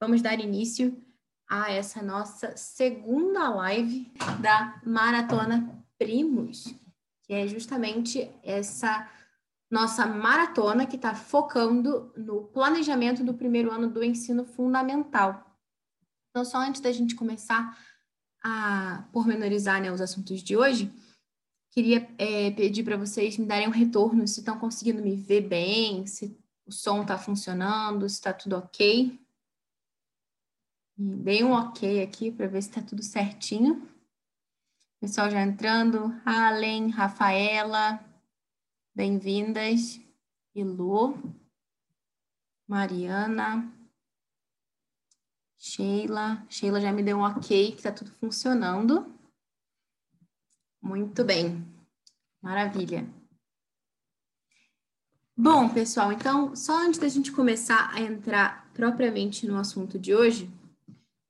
vamos dar início a essa nossa segunda live da Maratona Primos, que é justamente essa nossa maratona que está focando no planejamento do primeiro ano do ensino fundamental. Então, só antes da gente começar a pormenorizar né, os assuntos de hoje, queria é, pedir para vocês me darem um retorno se estão conseguindo me ver bem, se o som está funcionando, se está tudo ok. Dei um ok aqui para ver se está tudo certinho. Pessoal já entrando. Allen, Rafaela, bem-vindas. Ilu, Mariana, Sheila. Sheila já me deu um ok que está tudo funcionando. Muito bem. Maravilha. Bom, pessoal, então, só antes da gente começar a entrar propriamente no assunto de hoje,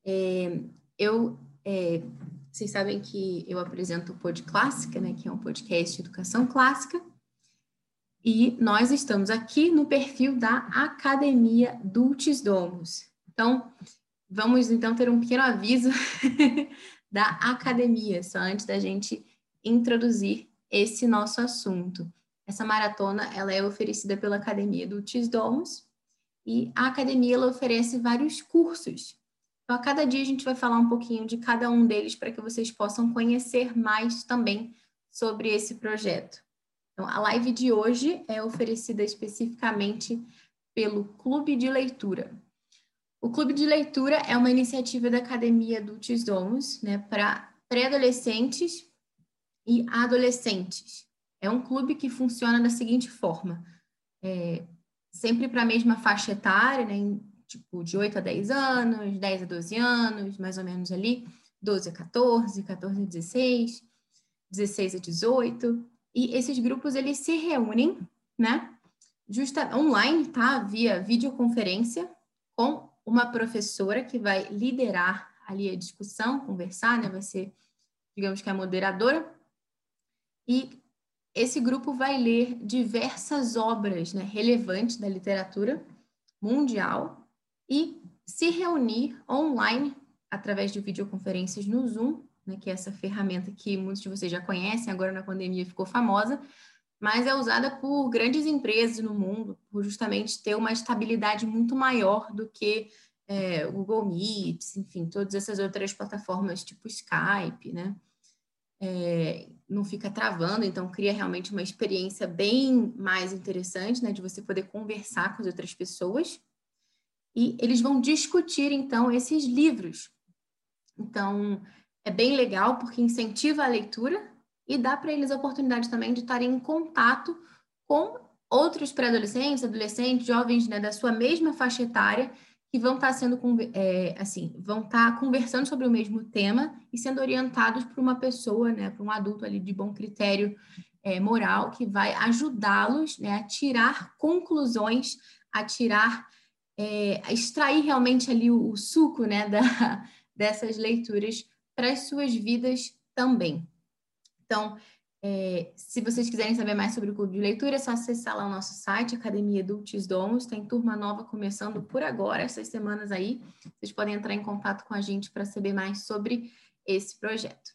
é, eu, é, vocês sabem que eu apresento o Pod Clássica, né, que é um podcast de educação clássica, e nós estamos aqui no perfil da Academia Dulcis Domus. Então, vamos então ter um pequeno aviso da academia, só antes da gente introduzir esse nosso assunto. Essa maratona ela é oferecida pela Academia Dulcis Domus e a academia oferece vários cursos então, a cada dia a gente vai falar um pouquinho de cada um deles para que vocês possam conhecer mais também sobre esse projeto. Então, a live de hoje é oferecida especificamente pelo Clube de Leitura. O Clube de Leitura é uma iniciativa da Academia do Domus, né, para pré-adolescentes e adolescentes. É um clube que funciona da seguinte forma: é, sempre para a mesma faixa etária, né, tipo, de 8 a 10 anos, 10 a 12 anos, mais ou menos ali, 12 a 14, 14 a 16, 16 a 18. E esses grupos, eles se reúnem, né? Justa, online, tá? Via videoconferência com uma professora que vai liderar ali a discussão, conversar, né? Vai ser, digamos que a moderadora. E esse grupo vai ler diversas obras né, relevantes da literatura mundial e se reunir online através de videoconferências no Zoom, né, que é essa ferramenta que muitos de vocês já conhecem, agora na pandemia ficou famosa, mas é usada por grandes empresas no mundo, por justamente ter uma estabilidade muito maior do que é, Google Meet, enfim, todas essas outras plataformas tipo Skype, né? É, não fica travando, então cria realmente uma experiência bem mais interessante, né, de você poder conversar com as outras pessoas e eles vão discutir então esses livros. Então, é bem legal porque incentiva a leitura e dá para eles a oportunidade também de estarem em contato com outros pré-adolescentes, adolescentes, jovens né, da sua mesma faixa etária que vão estar sendo é, assim, vão estar conversando sobre o mesmo tema e sendo orientados por uma pessoa, né, por um adulto ali de bom critério é, moral que vai ajudá-los né, a tirar conclusões, a tirar é, extrair realmente ali o, o suco né, da, dessas leituras para as suas vidas também. Então, é, se vocês quiserem saber mais sobre o clube de leitura, é só acessar lá o nosso site, Academia Dulcis Domus. Tem turma nova começando por agora, essas semanas aí. Vocês podem entrar em contato com a gente para saber mais sobre esse projeto.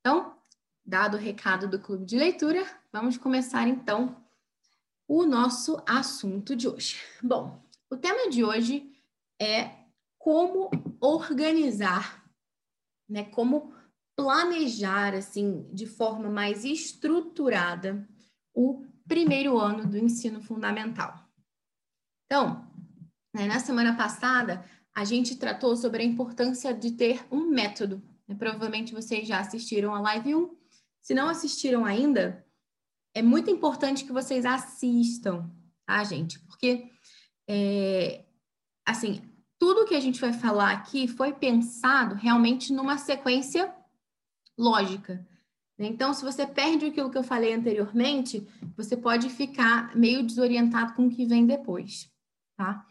Então, dado o recado do clube de leitura, vamos começar então o nosso assunto de hoje. Bom, o tema de hoje é como organizar, né? Como planejar assim de forma mais estruturada o primeiro ano do ensino fundamental. Então, né, na semana passada a gente tratou sobre a importância de ter um método. Né? Provavelmente vocês já assistiram a live 1. Se não assistiram ainda, é muito importante que vocês assistam, tá, gente? Porque é, assim, tudo que a gente vai falar aqui foi pensado realmente numa sequência lógica. Né? Então, se você perde aquilo que eu falei anteriormente, você pode ficar meio desorientado com o que vem depois, tá?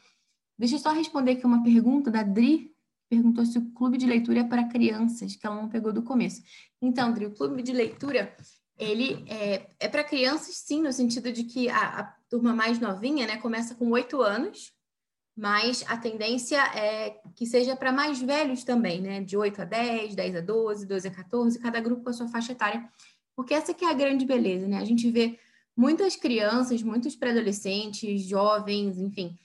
Deixa eu só responder aqui uma pergunta da Dri, perguntou se o clube de leitura é para crianças, que ela não pegou do começo. Então, Dri, o clube de leitura, ele é, é para crianças, sim, no sentido de que a, a turma mais novinha, né, começa com oito anos, mas a tendência é que seja para mais velhos também, né? De 8 a 10, 10 a 12, 12 a 14, cada grupo com a sua faixa etária, porque essa que é a grande beleza, né? A gente vê muitas crianças, muitos pré-adolescentes, jovens, enfim,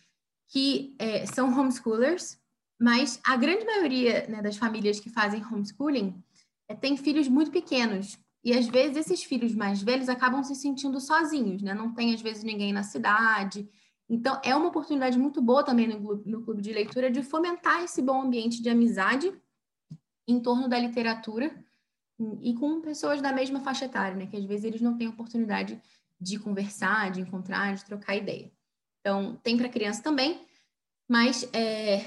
que é, são homeschoolers, mas a grande maioria né, das famílias que fazem homeschooling é, tem filhos muito pequenos. E às vezes esses filhos mais velhos acabam se sentindo sozinhos, né? Não tem às vezes ninguém na cidade, então, é uma oportunidade muito boa também no, no clube de leitura de fomentar esse bom ambiente de amizade em torno da literatura e com pessoas da mesma faixa etária, né? Que às vezes eles não têm oportunidade de conversar, de encontrar, de trocar ideia. Então, tem para criança também, mas é,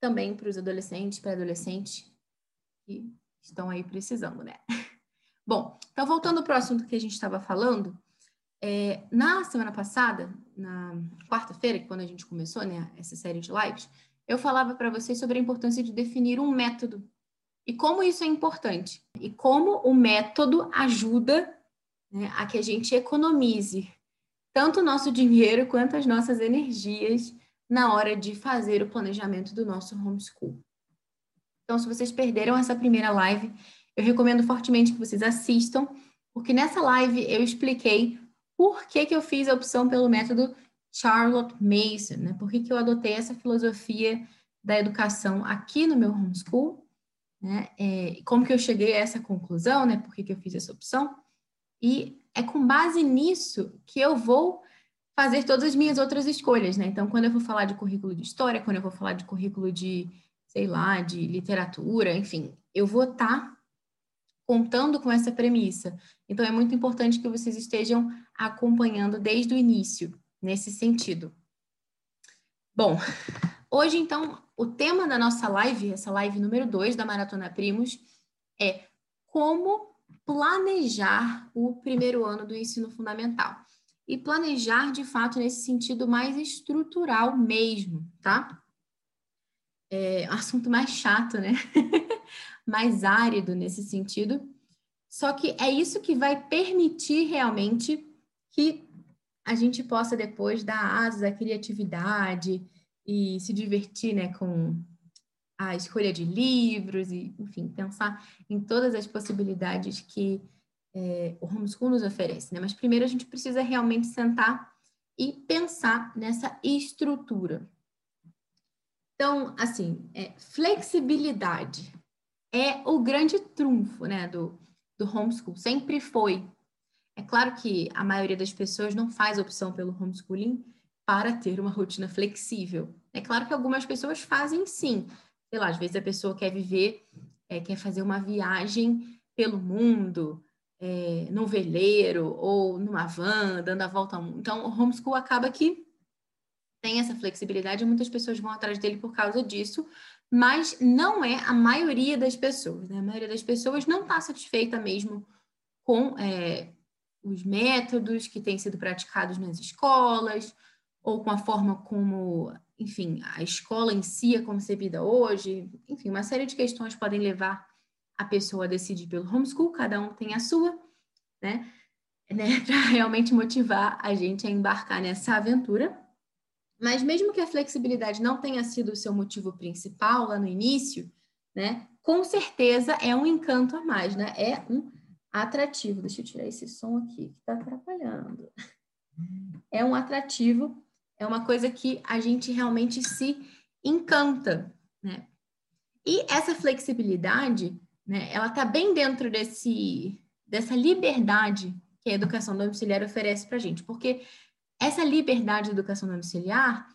também para os adolescentes, pré-adolescentes que estão aí precisando, né? Bom, então voltando para o assunto que a gente estava falando, é, na semana passada, na quarta-feira, quando a gente começou né, essa série de lives, eu falava para vocês sobre a importância de definir um método e como isso é importante e como o método ajuda né, a que a gente economize tanto o nosso dinheiro quanto as nossas energias na hora de fazer o planejamento do nosso homeschool. Então, se vocês perderam essa primeira live, eu recomendo fortemente que vocês assistam, porque nessa live eu expliquei por que, que eu fiz a opção pelo método Charlotte Mason, né? Por que, que eu adotei essa filosofia da educação aqui no meu homeschool, né? É, como que eu cheguei a essa conclusão, né? Por que, que eu fiz essa opção? E é com base nisso que eu vou fazer todas as minhas outras escolhas, né? Então, quando eu vou falar de currículo de história, quando eu vou falar de currículo de, sei lá, de literatura, enfim, eu vou estar tá contando com essa premissa. Então, é muito importante que vocês estejam acompanhando desde o início, nesse sentido. Bom, hoje, então, o tema da nossa live, essa live número 2 da Maratona Primos, é como planejar o primeiro ano do ensino fundamental. E planejar, de fato, nesse sentido mais estrutural mesmo, tá? É assunto mais chato, né? mais árido nesse sentido. Só que é isso que vai permitir realmente que a gente possa depois dar asas à criatividade e se divertir né, com a escolha de livros e, enfim, pensar em todas as possibilidades que é, o homeschool nos oferece. Né? Mas primeiro a gente precisa realmente sentar e pensar nessa estrutura. Então, assim, é, flexibilidade é o grande trunfo né, do, do homeschool, sempre foi. É claro que a maioria das pessoas não faz opção pelo homeschooling para ter uma rotina flexível. É claro que algumas pessoas fazem sim. Sei lá, às vezes a pessoa quer viver, é, quer fazer uma viagem pelo mundo, é, num veleiro ou numa van, dando a volta ao mundo. Então, o homeschool acaba que tem essa flexibilidade e muitas pessoas vão atrás dele por causa disso, mas não é a maioria das pessoas. Né? A maioria das pessoas não está satisfeita mesmo com é, os métodos que têm sido praticados nas escolas, ou com a forma como, enfim, a escola em si é concebida hoje. Enfim, uma série de questões podem levar a pessoa a decidir pelo homeschool, cada um tem a sua, né? né? Para realmente motivar a gente a embarcar nessa aventura. Mas mesmo que a flexibilidade não tenha sido o seu motivo principal lá no início, né? Com certeza é um encanto a mais, né? É um atrativo. Deixa eu tirar esse som aqui que está atrapalhando. É um atrativo, é uma coisa que a gente realmente se encanta, né? E essa flexibilidade, né, ela está bem dentro desse, dessa liberdade que a educação domiciliar oferece para a gente, porque essa liberdade da educação domiciliar,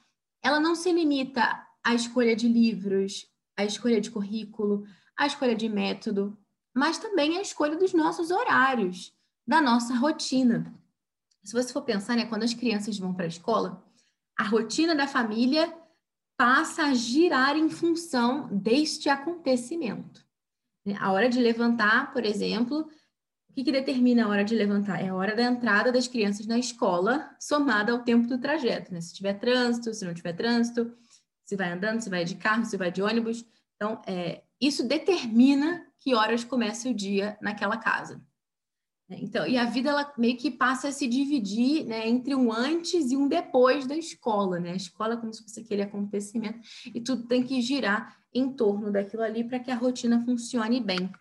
ela não se limita à escolha de livros, à escolha de currículo, à escolha de método, mas também a escolha dos nossos horários, da nossa rotina. Se você for pensar, né, quando as crianças vão para a escola, a rotina da família passa a girar em função deste acontecimento. A hora de levantar, por exemplo, o que, que determina a hora de levantar? É a hora da entrada das crianças na escola, somada ao tempo do trajeto. Né? Se tiver trânsito, se não tiver trânsito, se vai andando, se vai de carro, se vai de ônibus. Então, é, isso determina que horas começa o dia naquela casa. Então, e a vida ela meio que passa a se dividir né, entre um antes e um depois da escola, né? A escola é como se fosse aquele acontecimento e tudo tem que girar em torno daquilo ali para que a rotina funcione bem.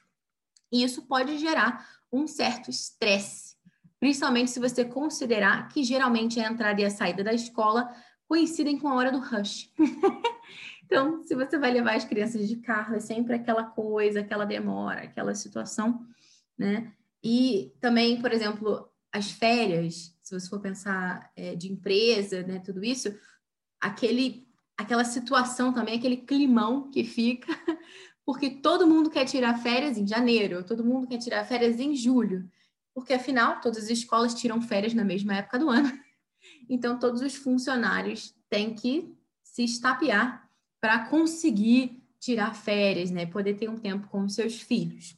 E isso pode gerar um certo estresse, principalmente se você considerar que geralmente a entrada e a saída da escola coincidem com a hora do rush. então, se você vai levar as crianças de carro, é sempre aquela coisa, aquela demora, aquela situação, né? E também, por exemplo, as férias, se você for pensar é, de empresa, né, tudo isso, aquele, aquela situação também, aquele climão que fica, porque todo mundo quer tirar férias em janeiro, todo mundo quer tirar férias em julho, porque afinal todas as escolas tiram férias na mesma época do ano. Então todos os funcionários têm que se estapear para conseguir tirar férias, né, poder ter um tempo com os seus filhos.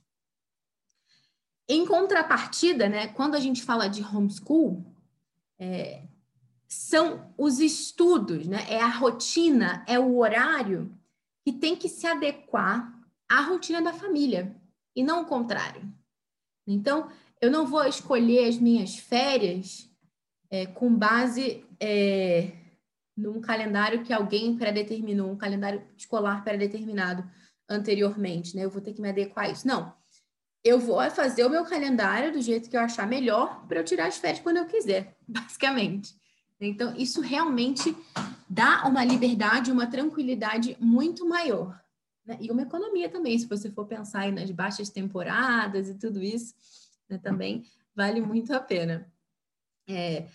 Em contrapartida, né, quando a gente fala de homeschool, é, são os estudos, né, é a rotina, é o horário que tem que se adequar à rotina da família e não o contrário. Então, eu não vou escolher as minhas férias é, com base é, num calendário que alguém predeterminou, um calendário escolar predeterminado anteriormente, né? Eu vou ter que me adequar a isso. Não eu vou fazer o meu calendário do jeito que eu achar melhor para eu tirar as férias quando eu quiser, basicamente. Então, isso realmente dá uma liberdade, uma tranquilidade muito maior. Né? E uma economia também, se você for pensar nas baixas temporadas e tudo isso, né, também vale muito a pena. É,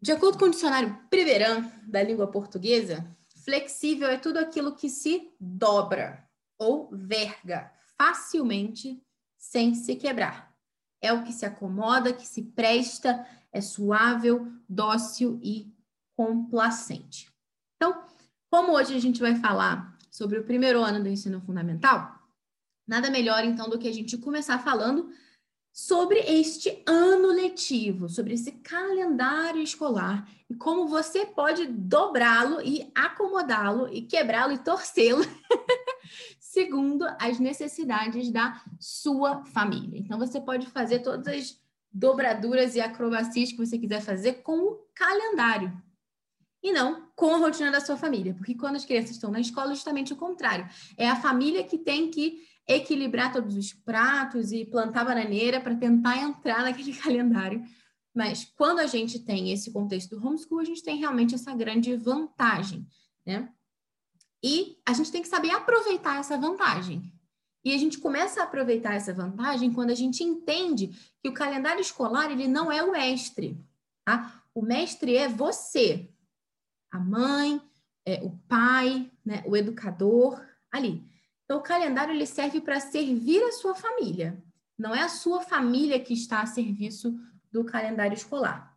de acordo com o dicionário Primeirão da língua portuguesa, flexível é tudo aquilo que se dobra ou verga facilmente sem se quebrar. É o que se acomoda, que se presta, é suável, dócil e complacente. Então, como hoje a gente vai falar sobre o primeiro ano do ensino fundamental, nada melhor então do que a gente começar falando sobre este ano letivo, sobre esse calendário escolar e como você pode dobrá-lo e acomodá-lo e quebrá-lo e torcê-lo segundo as necessidades da sua família. Então, você pode fazer todas as dobraduras e acrobacias que você quiser fazer com o calendário. E não com a rotina da sua família, porque quando as crianças estão na escola, é justamente o contrário. É a família que tem que equilibrar todos os pratos e plantar bananeira para tentar entrar naquele calendário. Mas quando a gente tem esse contexto do homeschool, a gente tem realmente essa grande vantagem, né? E a gente tem que saber aproveitar essa vantagem. E a gente começa a aproveitar essa vantagem quando a gente entende que o calendário escolar ele não é o mestre. Tá? O mestre é você, a mãe, é, o pai, né, o educador, ali. Então, o calendário ele serve para servir a sua família. Não é a sua família que está a serviço do calendário escolar.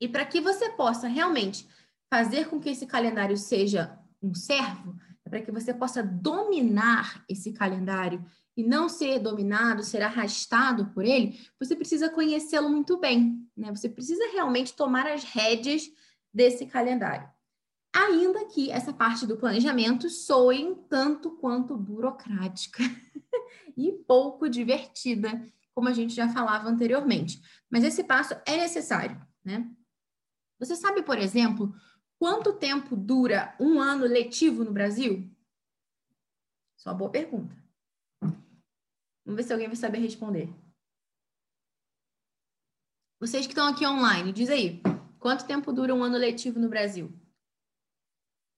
E para que você possa realmente fazer com que esse calendário seja um servo, é para que você possa dominar esse calendário e não ser dominado, ser arrastado por ele, você precisa conhecê-lo muito bem, né? Você precisa realmente tomar as rédeas desse calendário. Ainda que essa parte do planejamento soe tanto quanto burocrática e pouco divertida, como a gente já falava anteriormente. Mas esse passo é necessário, né? Você sabe, por exemplo, Quanto tempo dura um ano letivo no Brasil? Só boa pergunta. Vamos ver se alguém vai saber responder. Vocês que estão aqui online, diz aí. Quanto tempo dura um ano letivo no Brasil?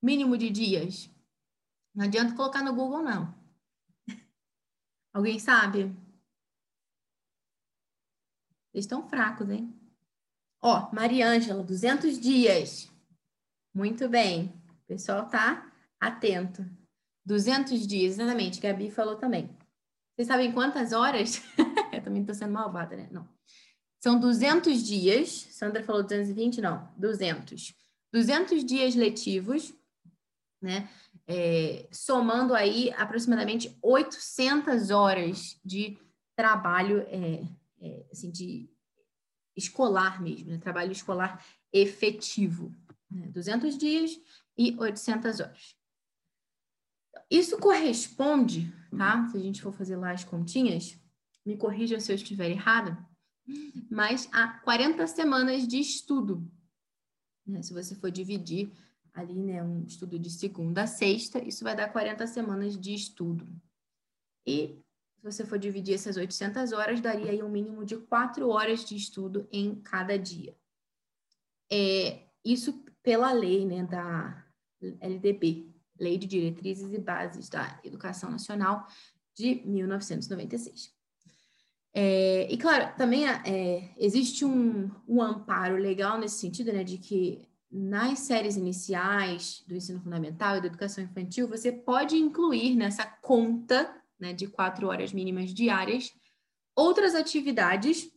Mínimo de dias? Não adianta colocar no Google, não. Alguém sabe? Vocês estão fracos, hein? Ó, Mariângela, 200 dias. Muito bem. O pessoal tá atento. 200 dias, exatamente. Gabi falou também. Vocês sabem quantas horas? Eu também estou sendo malvada, né? Não. São 200 dias. Sandra falou 220? Não, 200. 200 dias letivos, né? É, somando aí aproximadamente 800 horas de trabalho, é, é, assim, de escolar mesmo, né? Trabalho escolar efetivo né? 200 dias e 800 horas. Isso corresponde, tá? Se a gente for fazer lá as continhas, me corrijam se eu estiver errado, mas há 40 semanas de estudo. Né? Se você for dividir ali, né, um estudo de segunda a sexta, isso vai dar 40 semanas de estudo. E se você for dividir essas 800 horas, daria aí um mínimo de 4 horas de estudo em cada dia. É, isso pela lei né, da LDB, Lei de Diretrizes e Bases da Educação Nacional, de 1996. É, e, claro, também é, existe um, um amparo legal nesse sentido, né, de que nas séries iniciais do ensino fundamental e da educação infantil, você pode incluir nessa conta né, de quatro horas mínimas diárias outras atividades,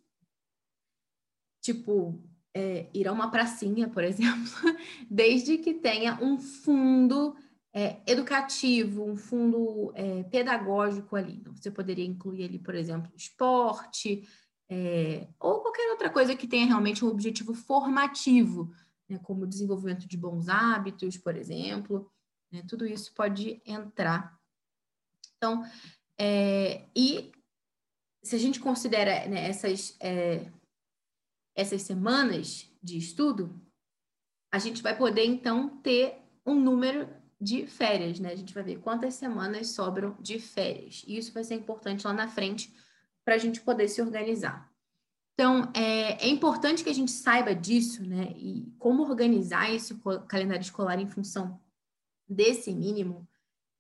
tipo é, ir a uma pracinha, por exemplo, desde que tenha um fundo é, educativo, um fundo é, pedagógico ali. Então, você poderia incluir ali, por exemplo, esporte, é, ou qualquer outra coisa que tenha realmente um objetivo formativo, né, como desenvolvimento de bons hábitos, por exemplo. Né, tudo isso pode entrar. Então, é, e se a gente considera né, essas, é, essas semanas de estudo, a gente vai poder, então, ter um número de férias, né? A gente vai ver quantas semanas sobram de férias. E isso vai ser importante lá na frente para a gente poder se organizar. Então, é, é, importante que a gente saiba disso, né? E como organizar esse calendário escolar em função desse mínimo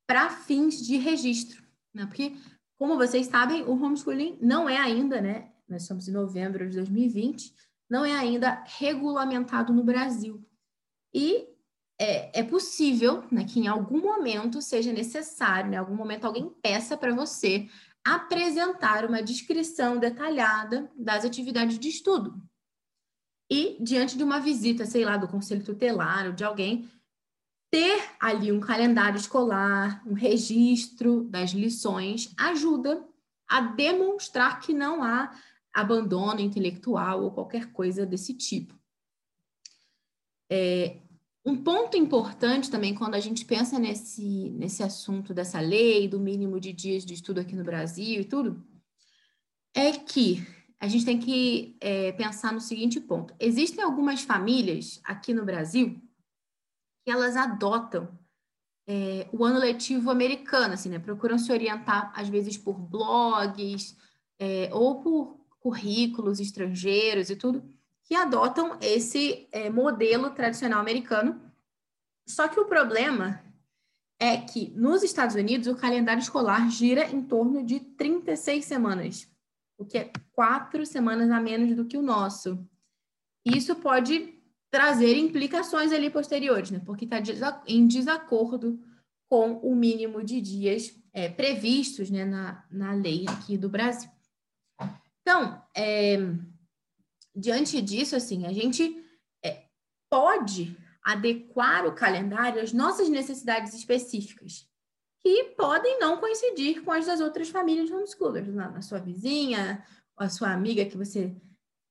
para fins de registro, né? Porque, como vocês sabem, o homeschooling não é ainda, né? Nós estamos em novembro de 2020, não é ainda regulamentado no Brasil. E é, é possível né, que em algum momento seja necessário, né, em algum momento alguém peça para você apresentar uma descrição detalhada das atividades de estudo. E, diante de uma visita, sei lá, do conselho tutelar ou de alguém, ter ali um calendário escolar, um registro das lições, ajuda a demonstrar que não há abandono intelectual ou qualquer coisa desse tipo. É, um ponto importante também, quando a gente pensa nesse, nesse assunto dessa lei, do mínimo de dias de estudo aqui no Brasil e tudo, é que a gente tem que é, pensar no seguinte ponto: existem algumas famílias aqui no Brasil que elas adotam é, o ano letivo americano, assim, né? Procuram se orientar, às vezes, por blogs é, ou por currículos estrangeiros e tudo que adotam esse é, modelo tradicional americano. Só que o problema é que nos Estados Unidos o calendário escolar gira em torno de 36 semanas, o que é quatro semanas a menos do que o nosso. Isso pode trazer implicações ali posteriores, né? Porque está em desacordo com o mínimo de dias é, previstos né, na, na lei aqui do Brasil. Então, é, diante disso, assim, a gente é, pode adequar o calendário às nossas necessidades específicas, que podem não coincidir com as das outras famílias homeschoolers, na, na sua vizinha, a sua amiga que você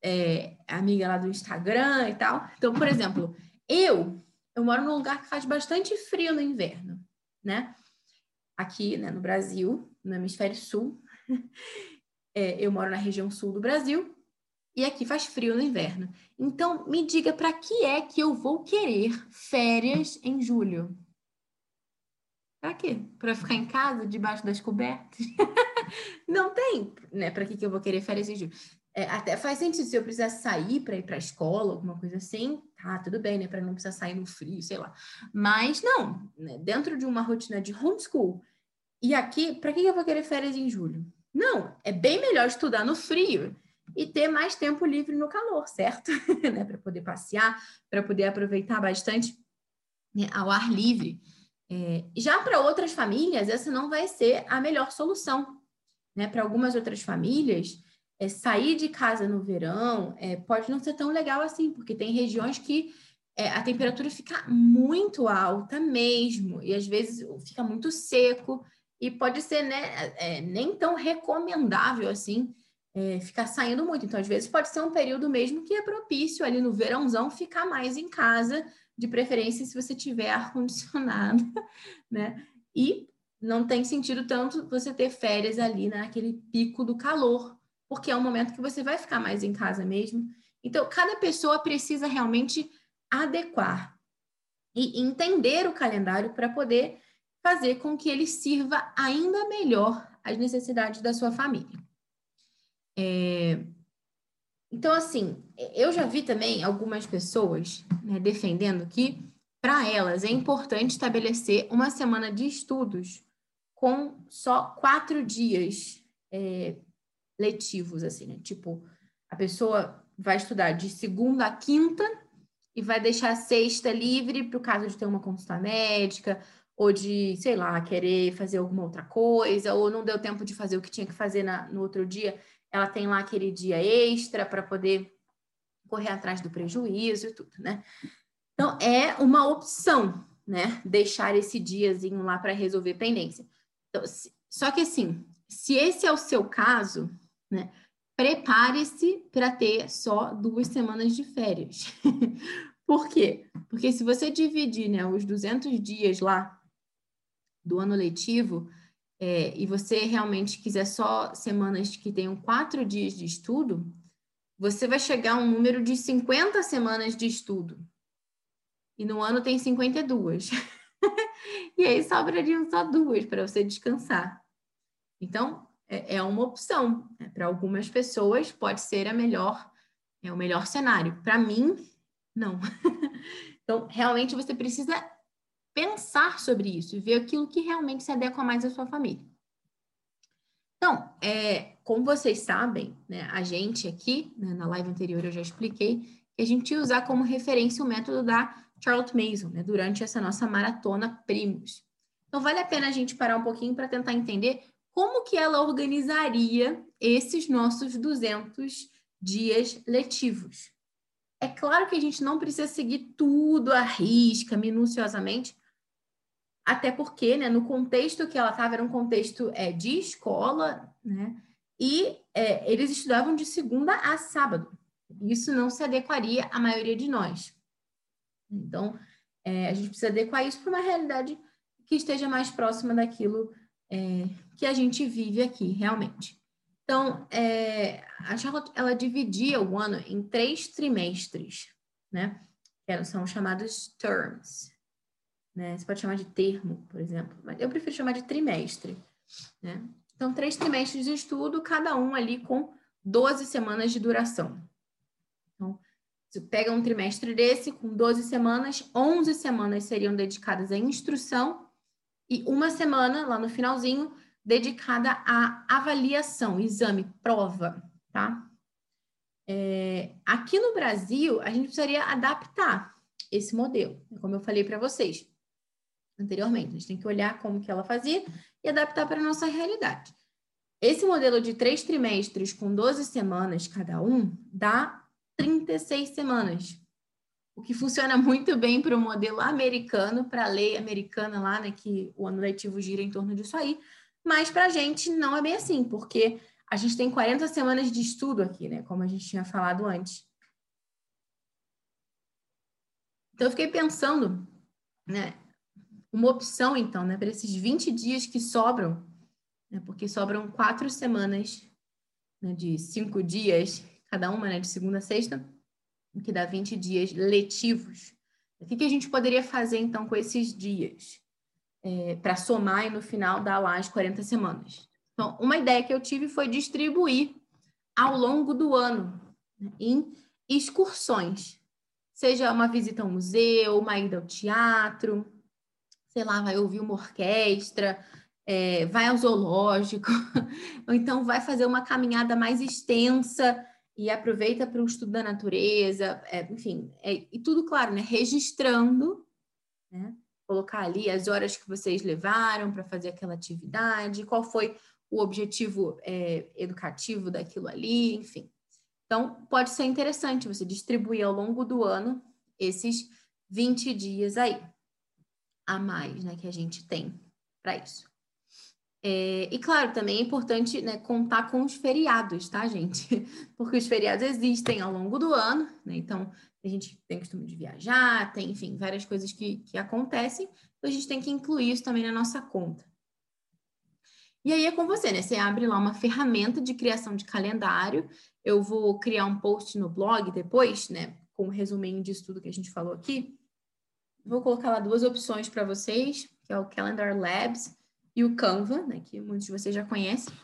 é amiga lá do Instagram e tal. Então, por exemplo, eu eu moro num lugar que faz bastante frio no inverno, né? Aqui, né, no Brasil, no hemisfério sul. É, eu moro na região sul do Brasil e aqui faz frio no inverno. Então, me diga para que é que eu vou querer férias em julho? Para quê? Para ficar em casa, debaixo das cobertas? Não tem, né? Para que, que eu vou querer férias em julho? É, até faz sentido se eu precisar sair para ir para a escola, alguma coisa assim, tá, tudo bem, né? Para não precisar sair no frio, sei lá. Mas não, né? dentro de uma rotina de homeschool, e aqui, para que, eu vou querer férias em julho? Não, é bem melhor estudar no frio e ter mais tempo livre no calor, certo? né? Para poder passear, para poder aproveitar bastante né, ao ar livre. É, já para outras famílias, essa não vai ser a melhor solução. Né? Para algumas outras famílias, é, sair de casa no verão é, pode não ser tão legal assim, porque tem regiões que é, a temperatura fica muito alta mesmo, e às vezes fica muito seco, e pode ser né, é, nem tão recomendável assim é, ficar saindo muito. Então, às vezes, pode ser um período mesmo que é propício ali no verãozão ficar mais em casa, de preferência se você tiver ar-condicionado, né? E não tem sentido tanto você ter férias ali naquele pico do calor, porque é um momento que você vai ficar mais em casa mesmo. Então, cada pessoa precisa realmente adequar e entender o calendário para poder fazer com que ele sirva ainda melhor às necessidades da sua família. É... Então, assim, eu já vi também algumas pessoas né, defendendo que, para elas, é importante estabelecer uma semana de estudos com só quatro dias é, letivos, assim, né? Tipo, a pessoa vai estudar de segunda a quinta e vai deixar a sexta livre para o caso de ter uma consulta médica ou de, sei lá, querer fazer alguma outra coisa, ou não deu tempo de fazer o que tinha que fazer na, no outro dia, ela tem lá aquele dia extra para poder correr atrás do prejuízo e tudo, né? Então, é uma opção, né? Deixar esse diazinho lá para resolver pendência. Então, se, só que assim, se esse é o seu caso, né? Prepare-se para ter só duas semanas de férias. Por quê? Porque se você dividir né, os 200 dias lá do ano letivo é, e você realmente quiser só semanas que tenham quatro dias de estudo, você vai chegar a um número de 50 semanas de estudo. E no ano tem 52. e aí sobrariam só duas para você descansar. Então, é, é uma opção. Né? Para algumas pessoas pode ser a melhor, é o melhor cenário. Para mim, não. então, realmente você precisa pensar sobre isso e ver aquilo que realmente se adequa mais à sua família. Então, é, como vocês sabem, né, a gente aqui, né, na live anterior eu já expliquei, que a gente ia usar como referência o método da Charlotte Mason, né, durante essa nossa maratona Primos. Então, vale a pena a gente parar um pouquinho para tentar entender como que ela organizaria esses nossos 200 dias letivos. É claro que a gente não precisa seguir tudo à risca, minuciosamente, até porque, né, no contexto que ela estava, era um contexto é, de escola, né, e é, eles estudavam de segunda a sábado. Isso não se adequaria à maioria de nós. Então, é, a gente precisa adequar isso para uma realidade que esteja mais próxima daquilo é, que a gente vive aqui, realmente. Então, é, a Charlotte, ela dividia o ano em três trimestres, né? Que são chamados terms. Né? Você pode chamar de termo, por exemplo, mas eu prefiro chamar de trimestre, né? Então, três trimestres de estudo, cada um ali com 12 semanas de duração. Então, você pega um trimestre desse com 12 semanas, 11 semanas seriam dedicadas à instrução e uma semana, lá no finalzinho, dedicada à avaliação, exame, prova, tá? É, aqui no Brasil, a gente precisaria adaptar esse modelo, como eu falei para vocês anteriormente. A gente tem que olhar como que ela fazia e adaptar para a nossa realidade. Esse modelo de três trimestres com 12 semanas cada um dá 36 semanas o que funciona muito bem para o modelo americano, para a lei americana lá, né, que o ano letivo gira em torno disso aí, mas para a gente não é bem assim, porque a gente tem 40 semanas de estudo aqui, né, como a gente tinha falado antes. Então, eu fiquei pensando, né, uma opção, então, né, para esses 20 dias que sobram, né, porque sobram quatro semanas né, de cinco dias, cada uma, né, de segunda a sexta, que dá 20 dias letivos. O que, que a gente poderia fazer, então, com esses dias? É, para somar e no final dar lá as 40 semanas. Então, uma ideia que eu tive foi distribuir ao longo do ano né, em excursões. Seja uma visita ao museu, uma ida ao teatro, sei lá, vai ouvir uma orquestra, é, vai ao zoológico, ou então vai fazer uma caminhada mais extensa e aproveita para o estudo da natureza, é, enfim, é, e tudo, claro, né, registrando, né, colocar ali as horas que vocês levaram para fazer aquela atividade, qual foi o objetivo é, educativo daquilo ali, enfim. Então, pode ser interessante você distribuir ao longo do ano esses 20 dias aí, a mais, né, que a gente tem para isso. É, e claro, também é importante né, contar com os feriados, tá, gente? Porque os feriados existem ao longo do ano, né? Então, a gente tem costume de viajar, tem, enfim, várias coisas que, que acontecem, então a gente tem que incluir isso também na nossa conta. E aí é com você, né? Você abre lá uma ferramenta de criação de calendário. Eu vou criar um post no blog depois, né? Com um resuminho disso tudo que a gente falou aqui. Vou colocar lá duas opções para vocês, que é o Calendar Labs e o Canva, né? Que muitos de vocês já conhecem.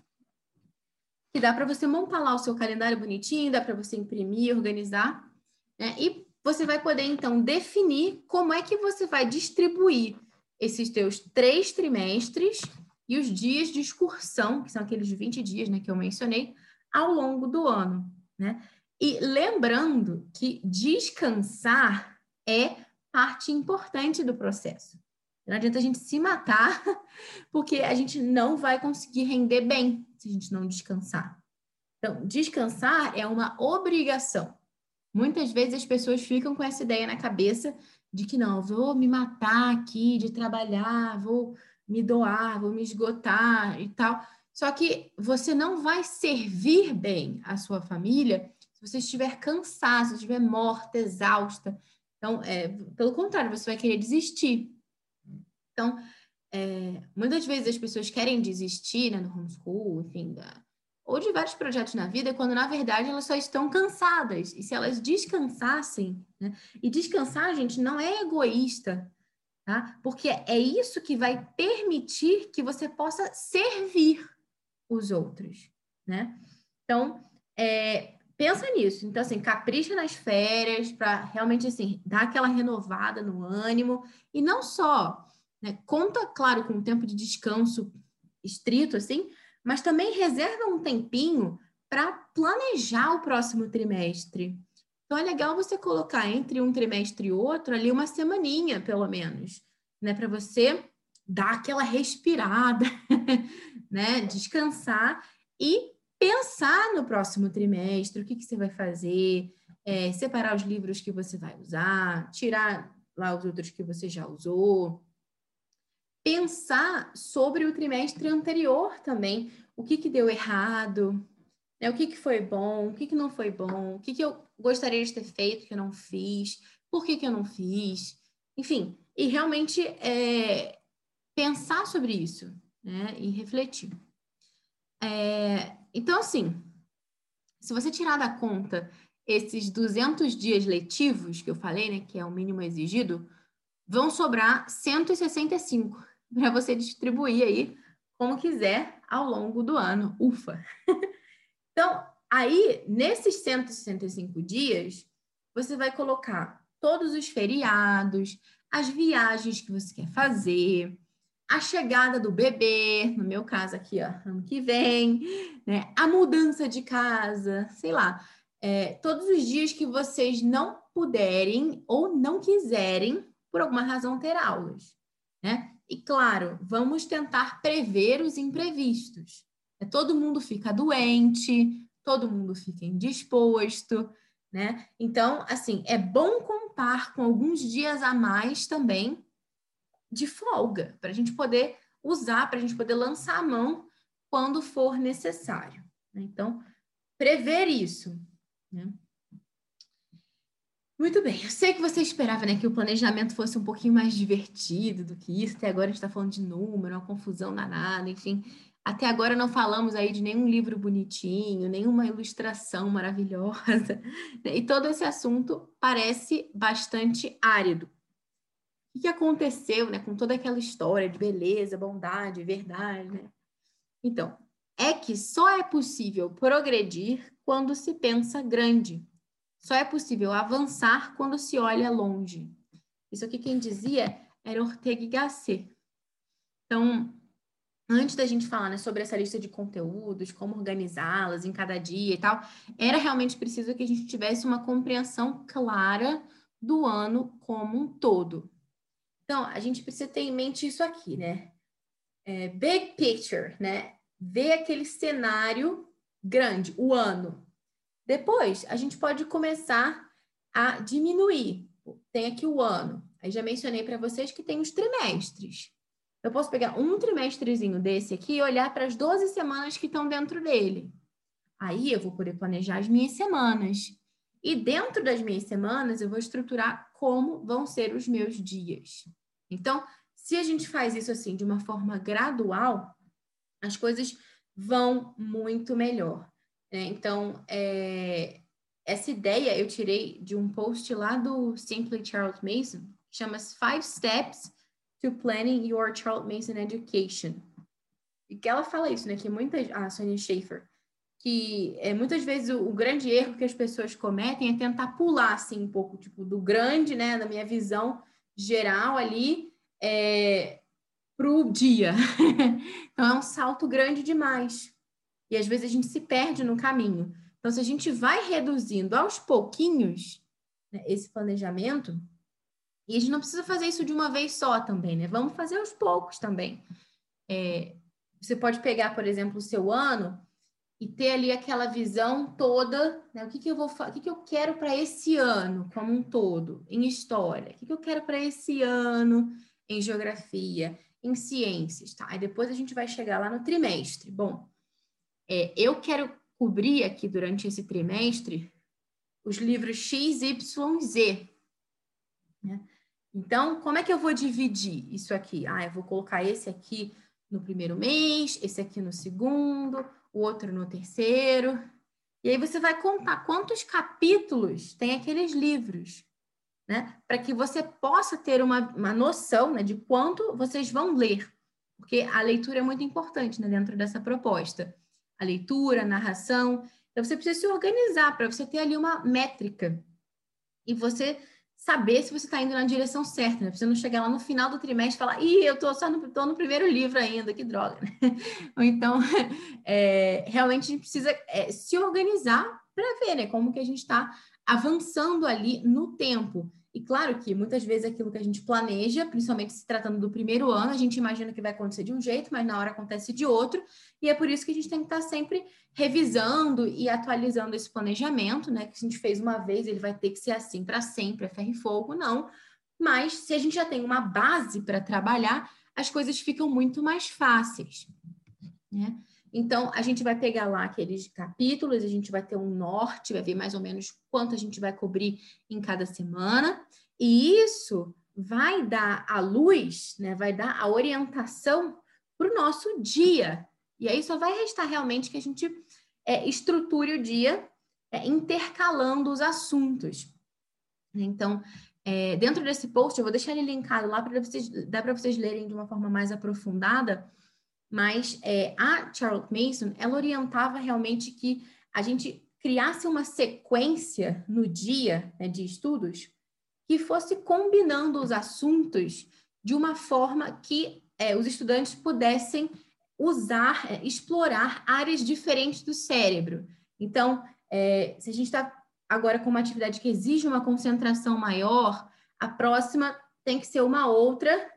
Que dá para você montar lá o seu calendário bonitinho, dá para você imprimir, organizar, né? E você vai poder, então, definir como é que você vai distribuir esses teus três trimestres e os dias de excursão, que são aqueles 20 dias né, que eu mencionei, ao longo do ano. Né? E lembrando que descansar é parte importante do processo. Não adianta a gente se matar, porque a gente não vai conseguir render bem se a gente não descansar. Então, descansar é uma obrigação. Muitas vezes as pessoas ficam com essa ideia na cabeça de que não, vou me matar aqui de trabalhar, vou me doar, vou me esgotar e tal. Só que você não vai servir bem a sua família se você estiver cansado, se estiver morta, exausta. Então, é, pelo contrário, você vai querer desistir. Então, é, muitas vezes as pessoas querem desistir né, no homeschool, enfim, da, ou de vários projetos na vida, quando na verdade elas só estão cansadas. E se elas descansassem, né? e descansar, gente, não é egoísta, tá? Porque é isso que vai permitir que você possa servir os outros, né? Então, é, pensa nisso. Então, assim, capricha nas férias para realmente, assim, dar aquela renovada no ânimo. E não só, né? Conta, claro, com um tempo de descanso estrito, assim, mas também reserva um tempinho para planejar o próximo trimestre. Então é legal você colocar entre um trimestre e outro ali uma semaninha, pelo menos, né, para você dar aquela respirada, né, descansar e pensar no próximo trimestre, o que, que você vai fazer, é, separar os livros que você vai usar, tirar lá os outros que você já usou, pensar sobre o trimestre anterior também, o que, que deu errado, né? o que, que foi bom, o que, que não foi bom, o que, que eu gostaria de ter feito que eu não fiz, por que, que eu não fiz, enfim, e realmente é, pensar sobre isso né? e refletir. É, então, assim, se você tirar da conta esses 200 dias letivos que eu falei, né, que é o mínimo exigido, vão sobrar 165 para você distribuir aí como quiser ao longo do ano. Ufa! então, aí, nesses 165 dias, você vai colocar todos os feriados, as viagens que você quer fazer, a chegada do bebê, no meu caso aqui, ó, ano que vem, né? A mudança de casa, sei lá, é, todos os dias que vocês não puderem ou não quiserem, por alguma razão, ter aulas, né? E claro, vamos tentar prever os imprevistos. É, todo mundo fica doente, todo mundo fica indisposto, né? Então, assim, é bom contar com alguns dias a mais também de folga, para a gente poder usar, para a gente poder lançar a mão quando for necessário. Né? Então, prever isso. Né? Muito bem, eu sei que você esperava né, que o planejamento fosse um pouquinho mais divertido do que isso, até agora a gente está falando de número, uma confusão danada, enfim. Até agora não falamos aí de nenhum livro bonitinho, nenhuma ilustração maravilhosa, né? e todo esse assunto parece bastante árido. O que aconteceu né, com toda aquela história de beleza, bondade, verdade? Né? Então, é que só é possível progredir quando se pensa grande só é possível avançar quando se olha longe. Isso aqui quem dizia era Ortega y Gasset. Então, antes da gente falar né, sobre essa lista de conteúdos, como organizá-las em cada dia e tal, era realmente preciso que a gente tivesse uma compreensão clara do ano como um todo. Então, a gente precisa ter em mente isso aqui, né? É, big picture, né? Ver aquele cenário grande, o ano. Depois, a gente pode começar a diminuir. Tem aqui o ano. Aí já mencionei para vocês que tem os trimestres. Eu posso pegar um trimestrezinho desse aqui e olhar para as 12 semanas que estão dentro dele. Aí eu vou poder planejar as minhas semanas. E dentro das minhas semanas, eu vou estruturar como vão ser os meus dias. Então, se a gente faz isso assim de uma forma gradual, as coisas vão muito melhor. Né? Então, é, essa ideia eu tirei de um post lá do Simply Charles Mason, que chama Five Steps to Planning Your Charles Mason Education. E que ela fala isso, né? Que muitas. A Sonia Schaefer, que é, muitas vezes o, o, grande erro que as pessoas cometem é tentar pular assim um pouco, tipo, do grande, né? Da minha visão geral ali é, para o dia. então é um salto grande demais. E às vezes a gente se perde no caminho. Então, se a gente vai reduzindo aos pouquinhos né, esse planejamento, e a gente não precisa fazer isso de uma vez só também, né? Vamos fazer aos poucos também. É, você pode pegar, por exemplo, o seu ano e ter ali aquela visão toda, né? O que, que eu vou o que, que eu quero para esse ano como um todo, em história, o que, que eu quero para esse ano em geografia, em ciências, tá? Aí depois a gente vai chegar lá no trimestre. Bom, é, eu quero cobrir aqui durante esse trimestre os livros X, Y, Z. Né? Então, como é que eu vou dividir isso aqui? Ah, eu vou colocar esse aqui no primeiro mês, esse aqui no segundo, o outro no terceiro. E aí você vai contar quantos capítulos tem aqueles livros, né? Para que você possa ter uma, uma noção né, de quanto vocês vão ler. Porque a leitura é muito importante né, dentro dessa proposta. A leitura, a narração. Então você precisa se organizar para você ter ali uma métrica. E você saber se você está indo na direção certa, né? Você não chegar lá no final do trimestre e falar, ih, eu estou só no, tô no primeiro livro ainda, que droga, né? Então, é, realmente a gente precisa é, se organizar para ver, né, como que a gente está avançando ali no tempo. E claro que muitas vezes aquilo que a gente planeja, principalmente se tratando do primeiro ano, a gente imagina que vai acontecer de um jeito, mas na hora acontece de outro, e é por isso que a gente tem que estar sempre revisando e atualizando esse planejamento, né? Que se a gente fez uma vez, ele vai ter que ser assim para sempre, é ferro e fogo, não. Mas se a gente já tem uma base para trabalhar, as coisas ficam muito mais fáceis, né? Então, a gente vai pegar lá aqueles capítulos, a gente vai ter um norte, vai ver mais ou menos quanto a gente vai cobrir em cada semana, e isso vai dar a luz, né, vai dar a orientação para o nosso dia. E aí só vai restar realmente que a gente é, estruture o dia é, intercalando os assuntos. Então, é, dentro desse post, eu vou deixar ele linkado lá para vocês, dá para vocês lerem de uma forma mais aprofundada mas é, a Charlotte Mason, ela orientava realmente que a gente criasse uma sequência no dia né, de estudos que fosse combinando os assuntos de uma forma que é, os estudantes pudessem usar, é, explorar áreas diferentes do cérebro. Então, é, se a gente está agora com uma atividade que exige uma concentração maior, a próxima tem que ser uma outra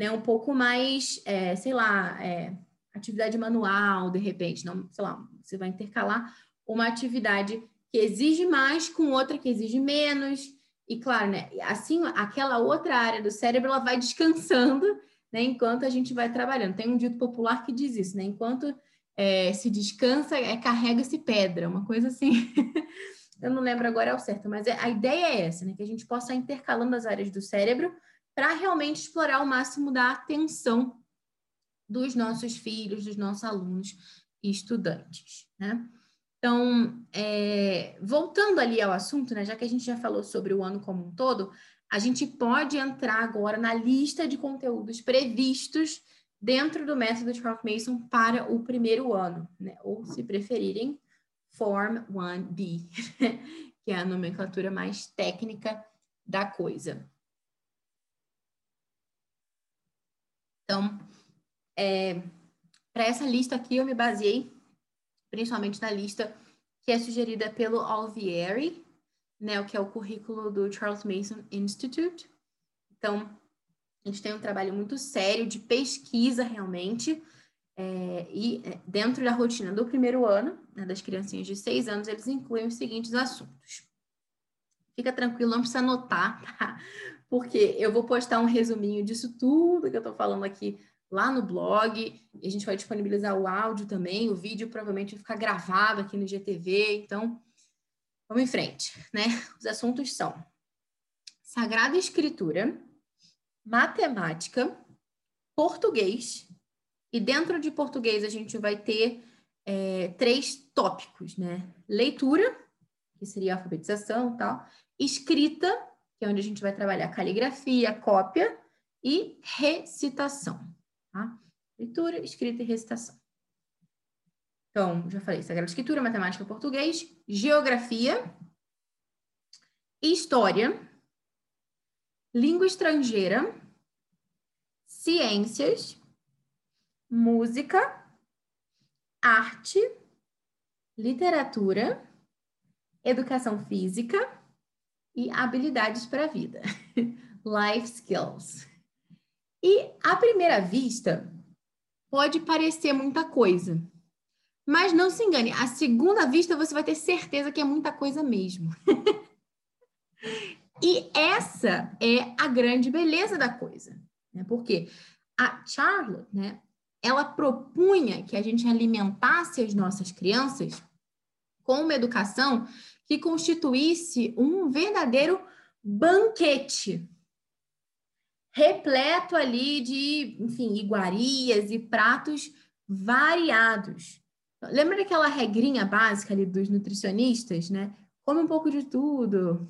né, um pouco mais, é, sei lá, é, atividade manual, de repente, não, sei lá, você vai intercalar uma atividade que exige mais com outra que exige menos, e claro, né, assim, aquela outra área do cérebro, ela vai descansando, né, enquanto a gente vai trabalhando. Tem um dito popular que diz isso, né, enquanto é, se descansa, é, carrega-se pedra, uma coisa assim. Eu não lembro agora ao certo, mas é, a ideia é essa, né, que a gente possa intercalando as áreas do cérebro para realmente explorar o máximo da atenção dos nossos filhos, dos nossos alunos e estudantes, né? Então, é, voltando ali ao assunto, né, já que a gente já falou sobre o ano como um todo, a gente pode entrar agora na lista de conteúdos previstos dentro do método de Charles Mason para o primeiro ano, né? ou se preferirem, Form 1B, que é a nomenclatura mais técnica da coisa. Então, é, para essa lista aqui, eu me baseei principalmente na lista que é sugerida pelo Alvieri, né, que é o currículo do Charles Mason Institute. Então, a gente tem um trabalho muito sério de pesquisa realmente, é, e é, dentro da rotina do primeiro ano, né, das criancinhas de seis anos, eles incluem os seguintes assuntos. Fica tranquilo, não precisa anotar, tá? Porque eu vou postar um resuminho disso tudo que eu estou falando aqui lá no blog, a gente vai disponibilizar o áudio também, o vídeo provavelmente vai ficar gravado aqui no GTV, então vamos em frente, né? Os assuntos são Sagrada Escritura, matemática, português, E dentro de português a gente vai ter é, três tópicos, né? Leitura, que seria alfabetização tal, escrita, que é onde a gente vai trabalhar caligrafia, cópia, e recitação. Tá? Leitura, escrita e recitação. Então, já falei, Sagrada Escritura, Matemática, Português, Geografia, História, Língua Estrangeira, Ciências, Música, Arte, Literatura, Educação Física e Habilidades para a Vida. Life Skills. E à primeira vista, pode parecer muita coisa. Mas não se engane, à segunda vista você vai ter certeza que é muita coisa mesmo. e essa é a grande beleza da coisa, né? Porque a Charlotte, né, ela propunha que a gente alimentasse as nossas crianças com uma educação que constituísse um verdadeiro banquete repleto ali de, enfim, iguarias e pratos variados. Lembra daquela regrinha básica ali dos nutricionistas, né? Come um pouco de tudo,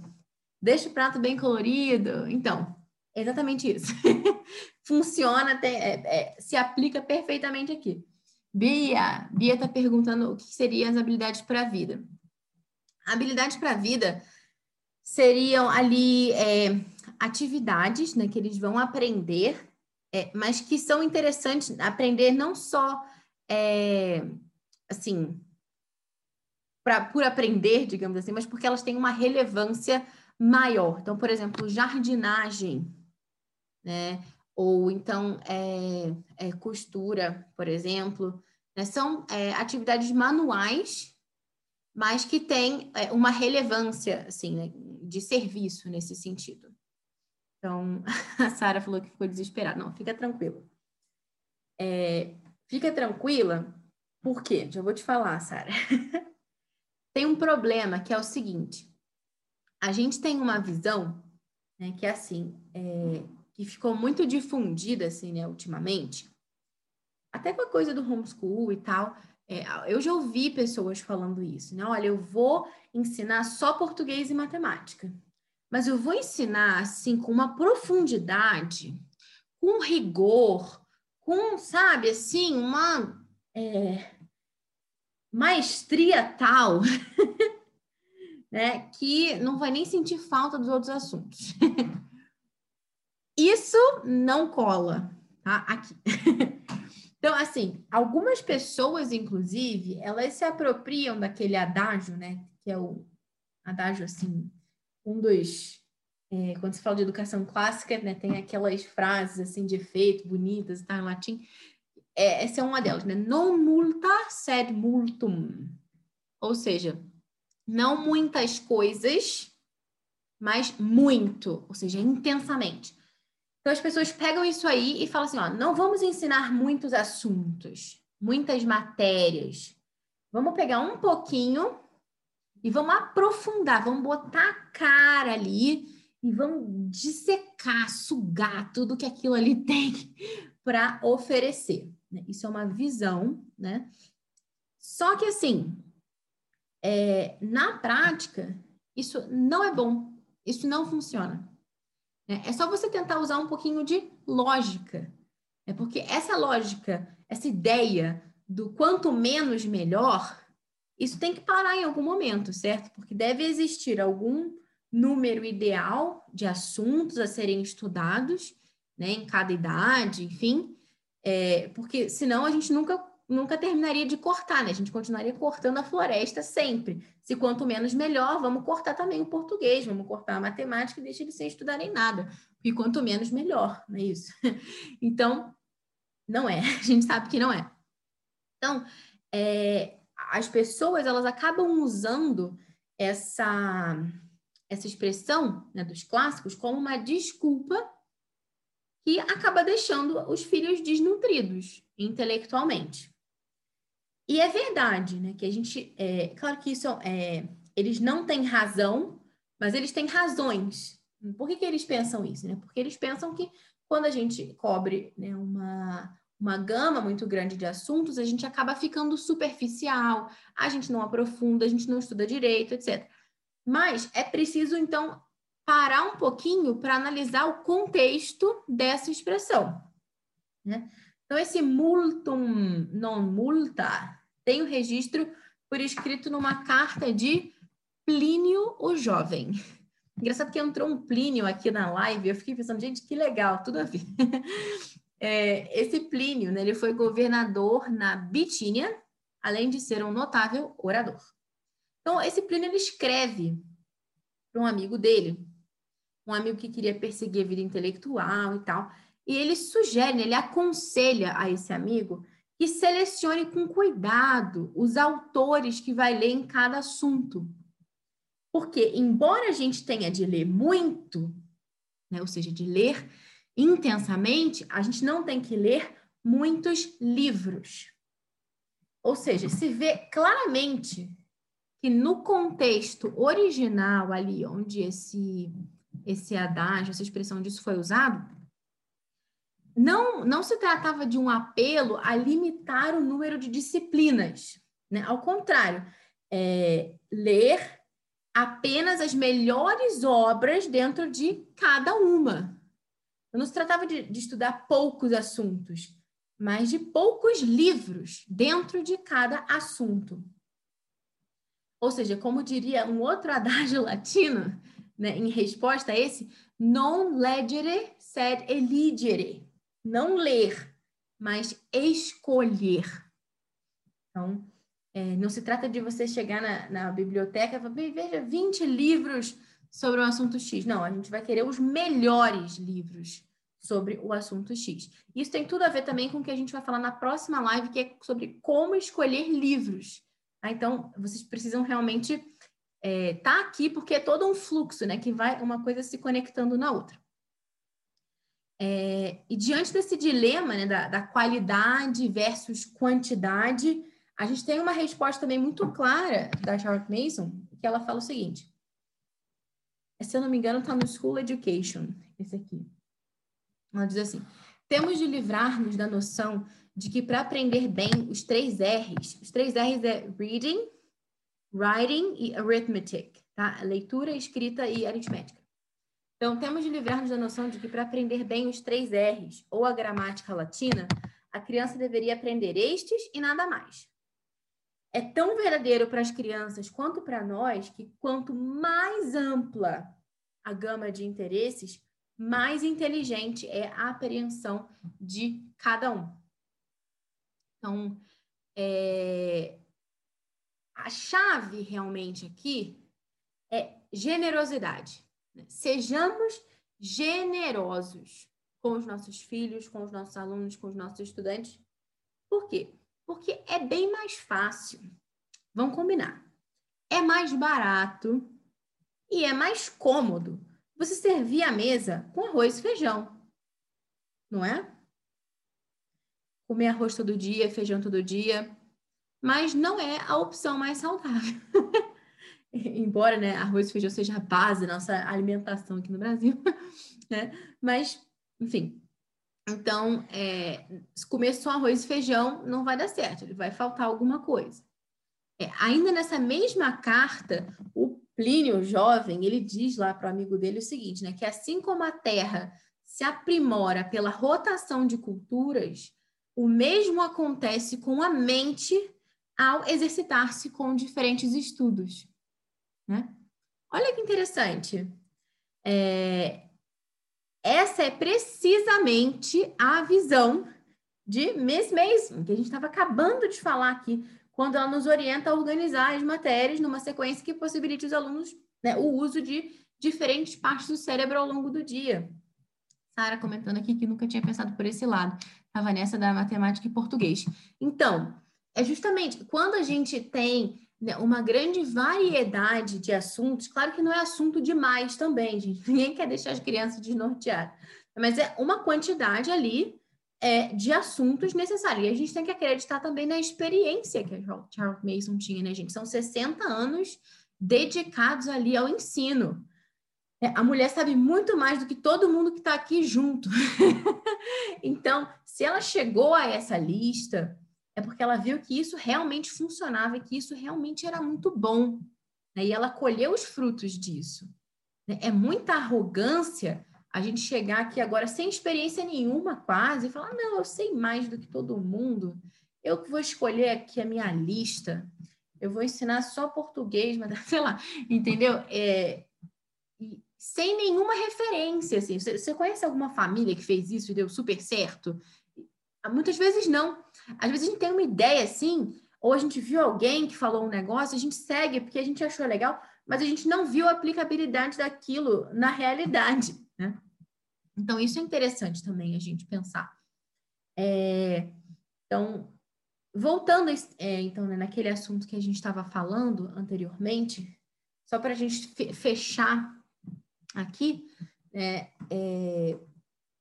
deixa o prato bem colorido. Então, exatamente isso. Funciona, até, é, é, se aplica perfeitamente aqui. Bia, Bia está perguntando o que seriam as habilidades para a vida. Habilidades para a vida seriam ali é, atividades né, que eles vão aprender, é, mas que são interessantes aprender não só é, assim pra, por aprender, digamos assim, mas porque elas têm uma relevância maior. Então, por exemplo, jardinagem, né? Ou então é, é costura, por exemplo, né? são é, atividades manuais, mas que têm é, uma relevância assim, né? de serviço nesse sentido. Então, a Sara falou que ficou desesperada. Não, fica tranquila. É, fica tranquila, por quê? Já vou te falar, Sara. tem um problema que é o seguinte: a gente tem uma visão, né, que é assim, é, que ficou muito difundida, assim, né, ultimamente, até com a coisa do homeschool e tal. É, eu já ouvi pessoas falando isso, né? Olha, eu vou ensinar só português e matemática mas eu vou ensinar assim com uma profundidade, com rigor, com, sabe, assim, uma é, maestria tal, né, que não vai nem sentir falta dos outros assuntos. Isso não cola, tá? Aqui. Então, assim, algumas pessoas, inclusive, elas se apropriam daquele adágio, né? Que é o adágio, assim, um dos é, quando se fala de educação clássica, né, tem aquelas frases assim de efeito bonitas, tá em latim. É, essa é uma delas, né? Non multa sed multum. Ou seja, não muitas coisas, mas muito, ou seja, intensamente. Então as pessoas pegam isso aí e falam assim, ó, não vamos ensinar muitos assuntos, muitas matérias. Vamos pegar um pouquinho e vamos aprofundar, vamos botar a cara ali e vamos dissecar, sugar tudo que aquilo ali tem para oferecer. Isso é uma visão, né? Só que assim, é, na prática, isso não é bom, isso não funciona. Né? É só você tentar usar um pouquinho de lógica, é porque essa lógica, essa ideia do quanto menos melhor, isso tem que parar em algum momento, certo? Porque deve existir algum número ideal de assuntos a serem estudados, né, em cada idade, enfim, é, porque senão a gente nunca nunca terminaria de cortar, né? A gente continuaria cortando a floresta sempre. Se quanto menos melhor, vamos cortar também o português, vamos cortar a matemática e deixa eles sem estudarem nada. E quanto menos melhor, não é isso? Então, não é. A gente sabe que não é. Então, é, as pessoas elas acabam usando essa essa expressão né, dos clássicos como uma desculpa que acaba deixando os filhos desnutridos intelectualmente. E é verdade, né, que a gente, é, claro que isso é, eles não têm razão, mas eles têm razões. Por que, que eles pensam isso? Né? Porque eles pensam que quando a gente cobre né, uma, uma gama muito grande de assuntos, a gente acaba ficando superficial, a gente não aprofunda, a gente não estuda direito, etc. Mas é preciso, então, parar um pouquinho para analisar o contexto dessa expressão. Né? Então, esse multum non multa tem o registro por escrito numa carta de Plínio o Jovem. Engraçado que entrou um Plínio aqui na live, eu fiquei pensando, gente, que legal, tudo a ver. É, esse Plínio, né, ele foi governador na Bitínia, além de ser um notável orador. Então, esse Plínio ele escreve para um amigo dele, um amigo que queria perseguir a vida intelectual e tal, e ele sugere, ele aconselha a esse amigo que selecione com cuidado os autores que vai ler em cada assunto. Porque, embora a gente tenha de ler muito, né, ou seja, de ler intensamente, a gente não tem que ler muitos livros. Ou seja, se vê claramente que no contexto original ali, onde esse, esse adágio, essa expressão disso foi usado, não, não se tratava de um apelo a limitar o número de disciplinas. Né? Ao contrário, é, ler apenas as melhores obras dentro de cada uma. Não se tratava de, de estudar poucos assuntos, mas de poucos livros dentro de cada assunto. Ou seja, como diria um outro adágio latino, né, em resposta a esse, non legere sed eligere. Não ler, mas escolher. Então, é, não se trata de você chegar na, na biblioteca e falar, veja, 20 livros sobre o assunto X. Não, a gente vai querer os melhores livros sobre o assunto X. Isso tem tudo a ver também com o que a gente vai falar na próxima live, que é sobre como escolher livros. Tá? Então, vocês precisam realmente estar é, tá aqui, porque é todo um fluxo, né? Que vai uma coisa se conectando na outra. É, e diante desse dilema né, da, da qualidade versus quantidade, a gente tem uma resposta também muito clara da Charlotte Mason, que ela fala o seguinte. Se eu não me engano, está no School Education, esse aqui. Ela diz assim: temos de livrar-nos da noção de que para aprender bem os três R's, os três R's é reading, writing e arithmetic, tá? Leitura, escrita e aritmética. Então, temos de livrar-nos da noção de que para aprender bem os três R's ou a gramática latina, a criança deveria aprender estes e nada mais é tão verdadeiro para as crianças quanto para nós que quanto mais ampla a gama de interesses, mais inteligente é a apreensão de cada um. Então, é... a chave realmente aqui é generosidade. Sejamos generosos com os nossos filhos, com os nossos alunos, com os nossos estudantes. Por quê? Porque é bem mais fácil. Vamos combinar. É mais barato e é mais cômodo você servir a mesa com arroz e feijão. Não é? Comer arroz todo dia, feijão todo dia, mas não é a opção mais saudável. Embora né, arroz e feijão seja a base da nossa alimentação aqui no Brasil, né? Mas, enfim, então, é, se comer só arroz e feijão, não vai dar certo, ele vai faltar alguma coisa. É, ainda nessa mesma carta, o Plínio jovem, ele diz lá para o amigo dele o seguinte, né, que assim como a Terra se aprimora pela rotação de culturas, o mesmo acontece com a mente ao exercitar-se com diferentes estudos. Né? Olha que interessante. É, essa é precisamente a visão de Miss Mason, que a gente estava acabando de falar aqui, quando ela nos orienta a organizar as matérias numa sequência que possibilite os alunos né, o uso de diferentes partes do cérebro ao longo do dia. Sara comentando aqui que nunca tinha pensado por esse lado. A Vanessa da matemática e português. Então, é justamente quando a gente tem uma grande variedade de assuntos. Claro que não é assunto demais também, gente. Ninguém quer deixar as crianças desnorteadas. Mas é uma quantidade ali é, de assuntos necessários. E a gente tem que acreditar também na experiência que a Charles Mason tinha, né, gente? São 60 anos dedicados ali ao ensino. É, a mulher sabe muito mais do que todo mundo que está aqui junto. então, se ela chegou a essa lista, é porque ela viu que isso realmente funcionava e que isso realmente era muito bom. Né? E ela colheu os frutos disso. Né? É muita arrogância a gente chegar aqui agora sem experiência nenhuma, quase, e falar: não, eu sei mais do que todo mundo, eu vou escolher aqui a minha lista, eu vou ensinar só português, mas sei lá, entendeu? É, sem nenhuma referência, assim. Você, você conhece alguma família que fez isso e deu super certo? Muitas vezes não. Às vezes a gente tem uma ideia assim, ou a gente viu alguém que falou um negócio, a gente segue porque a gente achou legal, mas a gente não viu a aplicabilidade daquilo na realidade. Né? Então, isso é interessante também a gente pensar. É, então, voltando é, então né, naquele assunto que a gente estava falando anteriormente, só para a gente fechar aqui, é, é,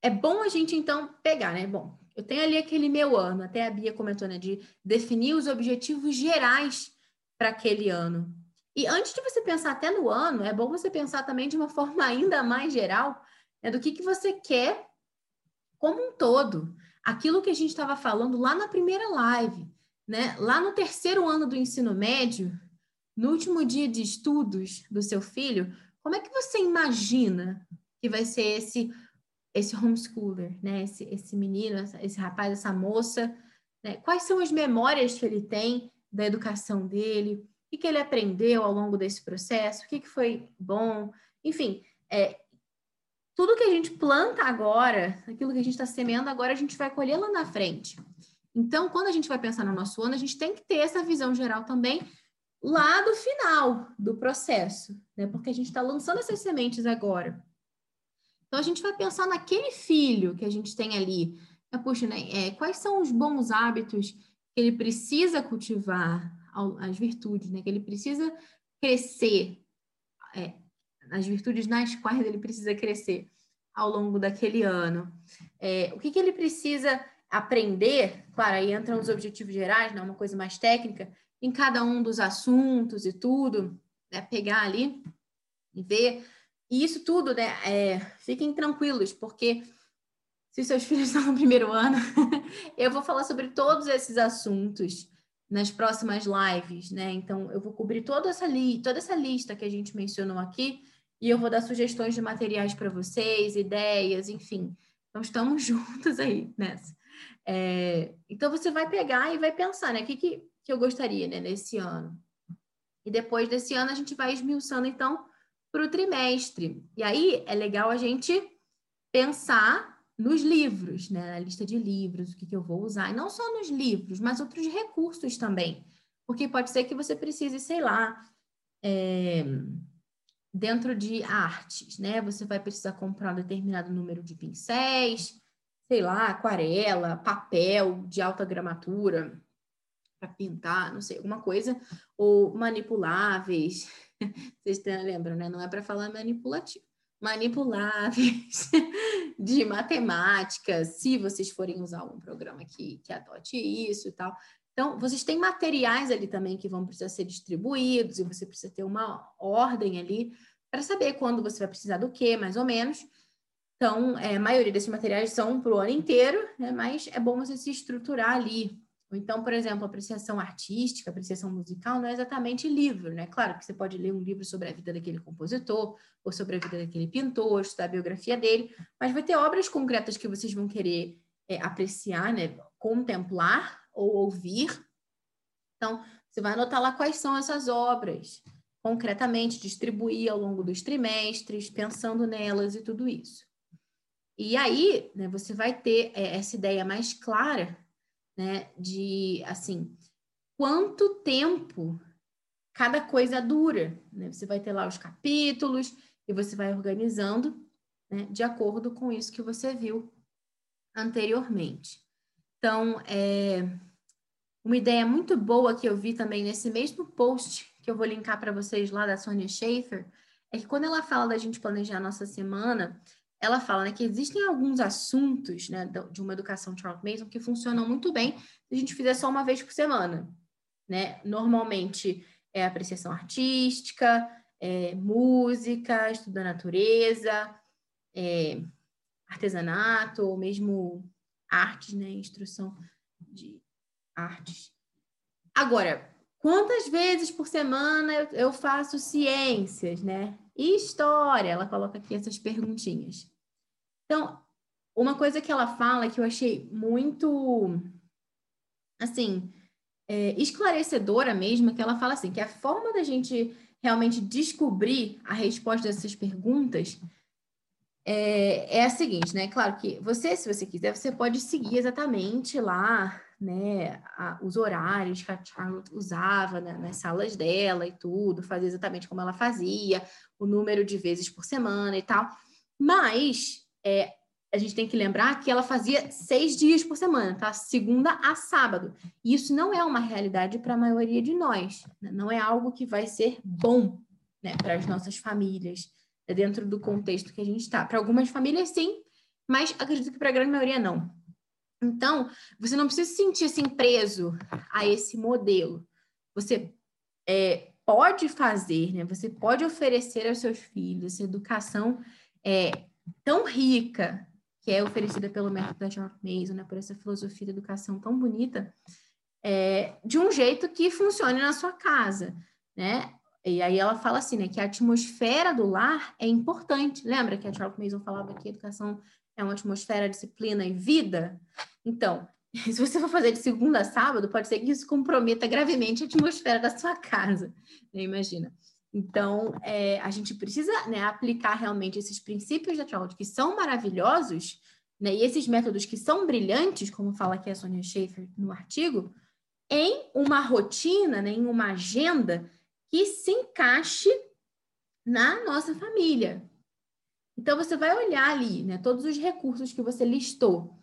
é, bom a gente então pegar, né? Bom, eu tenho ali aquele meu ano, até a Bia comentou, né, de definir os objetivos gerais para aquele ano. E antes de você pensar até no ano, é bom você pensar também de uma forma ainda mais geral né, do que, que você quer como um todo. Aquilo que a gente estava falando lá na primeira live, né? Lá no terceiro ano do ensino médio, no último dia de estudos do seu filho, como é que você imagina que vai ser esse esse homeschooler, né? Esse, esse menino, esse rapaz, essa moça, né? Quais são as memórias que ele tem da educação dele? O que, ele aprendeu ao longo desse processo? O que foi bom? Enfim, é, tudo que a gente planta agora, aquilo que a gente está semeando agora, a gente vai colher lá na frente. Então, quando a gente vai pensar no nosso ano, a gente tem que ter essa visão geral também lá do final do processo, né? Porque a gente está lançando essas sementes agora. Então, a gente vai pensar naquele filho que a gente tem ali. Puxa, né? É, quais são os bons hábitos que ele precisa cultivar, as virtudes, né? Que ele precisa crescer, é, as virtudes nas quais ele precisa crescer ao longo daquele ano. É, o que, que ele precisa aprender? Claro, aí entram os objetivos gerais, né? Uma coisa mais técnica, em cada um dos assuntos e tudo, né? Pegar ali e ver e isso tudo, né? É, fiquem tranquilos, porque se seus filhos estão no primeiro ano, eu vou falar sobre todos esses assuntos nas próximas lives, né? Então, eu vou cobrir toda essa, li toda essa lista que a gente mencionou aqui e eu vou dar sugestões de materiais para vocês, ideias, enfim. Então, estamos juntos aí nessa. É, então, você vai pegar e vai pensar, né? O que, que, que eu gostaria, né, nesse ano? E depois desse ano, a gente vai esmiuçando, então, para o trimestre. E aí é legal a gente pensar nos livros, né? Na lista de livros, o que, que eu vou usar. E não só nos livros, mas outros recursos também. Porque pode ser que você precise, sei lá, é, dentro de artes, né? Você vai precisar comprar um determinado número de pincéis, sei lá, aquarela, papel de alta gramatura para pintar, não sei, alguma coisa, ou manipuláveis, Vocês lembram, né? Não é para falar manipulativo. Manipuláveis de matemática, se vocês forem usar um programa que, que adote isso e tal. Então, vocês têm materiais ali também que vão precisar ser distribuídos, e você precisa ter uma ordem ali para saber quando você vai precisar do que, mais ou menos. Então, é, a maioria desses materiais são para o ano inteiro, né? mas é bom você se estruturar ali ou então, por exemplo, apreciação artística, apreciação musical não é exatamente livro, né? Claro que você pode ler um livro sobre a vida daquele compositor, ou sobre a vida daquele pintor, estudar a biografia dele, mas vai ter obras concretas que vocês vão querer é, apreciar, né? Contemplar ou ouvir. Então, você vai anotar lá quais são essas obras, concretamente, distribuir ao longo dos trimestres, pensando nelas e tudo isso. E aí, né, você vai ter é, essa ideia mais clara né? De assim, quanto tempo cada coisa dura, né? Você vai ter lá os capítulos e você vai organizando, né? De acordo com isso que você viu anteriormente. Então, é uma ideia muito boa que eu vi também nesse mesmo post que eu vou linkar para vocês lá da Sonia Schaefer, é que quando ela fala da gente planejar a nossa semana, ela fala né, que existem alguns assuntos né, de uma educação Charles Mason que funcionam muito bem se a gente fizer só uma vez por semana. Né? Normalmente é apreciação artística, é, música, estudo da natureza, é, artesanato, ou mesmo artes, né? Instrução de artes. Agora, quantas vezes por semana eu, faço ciências, né? E história, ela coloca aqui essas perguntinhas. Então, uma coisa que ela fala que eu achei muito, assim, é, esclarecedora mesmo, que ela fala assim, que a forma da gente realmente descobrir a resposta dessas perguntas é, é a seguinte, né? Claro que você, se você quiser, você pode seguir exatamente lá, né, a, os horários que a Charlotte usava né, nas salas dela e tudo, fazer exatamente como ela fazia, o número de vezes por semana e tal. Mas é, a gente tem que lembrar que ela fazia seis dias por semana, tá? Segunda a sábado. E isso não é uma realidade para a maioria de nós. Né? Não é algo que vai ser bom né, para as nossas famílias, né? dentro do contexto que a gente está. Para algumas famílias, sim, mas acredito que para a grande maioria, não. Então, você não precisa se sentir assim preso a esse modelo. Você é, pode fazer, né? Você pode oferecer aos seus filhos essa educação é, tão rica, que é oferecida pelo método da George Mason, né, por essa filosofia de educação tão bonita, é, de um jeito que funcione na sua casa, né? E aí ela fala assim, né, que a atmosfera do lar é importante. Lembra que a Charles Mason falava que educação é uma atmosfera, disciplina e vida? Então, se você for fazer de segunda a sábado, pode ser que isso comprometa gravemente a atmosfera da sua casa, né? imagina. Então, é, a gente precisa né, aplicar realmente esses princípios da Trowd, que são maravilhosos, né, e esses métodos que são brilhantes, como fala aqui a Sonia Schaefer no artigo, em uma rotina, né, em uma agenda que se encaixe na nossa família. Então, você vai olhar ali né, todos os recursos que você listou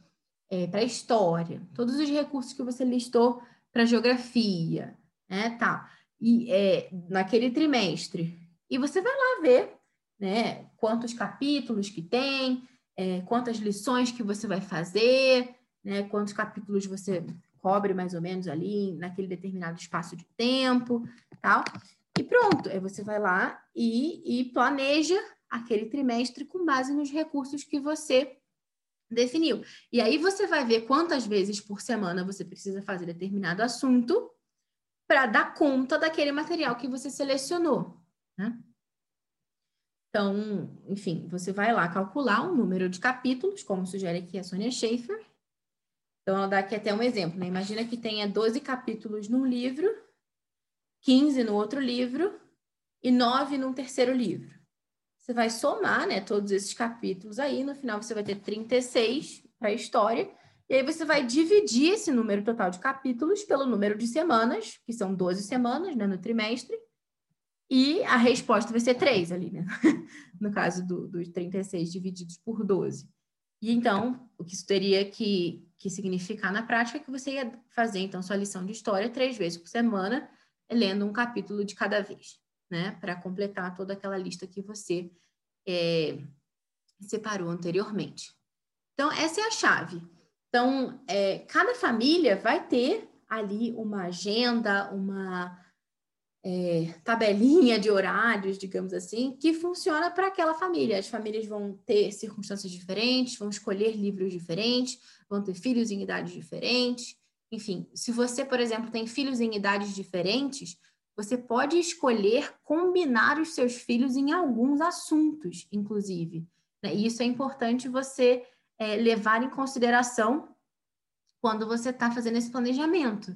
é, para história, todos os recursos que você listou para geografia, né, tá e, é, naquele trimestre. E você vai lá ver né, quantos capítulos que tem, é, quantas lições que você vai fazer, né, quantos capítulos você cobre mais ou menos ali naquele determinado espaço de tempo, tal. E pronto, aí você vai lá e, e planeja aquele trimestre com base nos recursos que você definiu. E aí você vai ver quantas vezes por semana você precisa fazer determinado assunto para dar conta daquele material que você selecionou, né? Então, enfim, você vai lá calcular o número de capítulos, como sugere aqui a Sonia Schaefer. Então, ela dá aqui até um exemplo, né? Imagina que tenha 12 capítulos num livro, 15 no outro livro e 9 num terceiro livro. Você vai somar, né, todos esses capítulos aí, no final você vai ter 36 para a história e aí você vai dividir esse número total de capítulos pelo número de semanas, que são 12 semanas né, no trimestre, e a resposta vai ser 3 ali, né? no caso do, dos 36 divididos por 12. E então, o que isso teria que, que significar na prática é que você ia fazer, então, sua lição de história três vezes por semana, lendo um capítulo de cada vez, né? Para completar toda aquela lista que você é, separou anteriormente. Então, essa é a chave. Então, é, cada família vai ter ali uma agenda, uma é, tabelinha de horários, digamos assim, que funciona para aquela família. As famílias vão ter circunstâncias diferentes, vão escolher livros diferentes, vão ter filhos em idades diferentes. Enfim, se você, por exemplo, tem filhos em idades diferentes, você pode escolher combinar os seus filhos em alguns assuntos, inclusive. Né? E isso é importante você é, levar em consideração quando você está fazendo esse planejamento.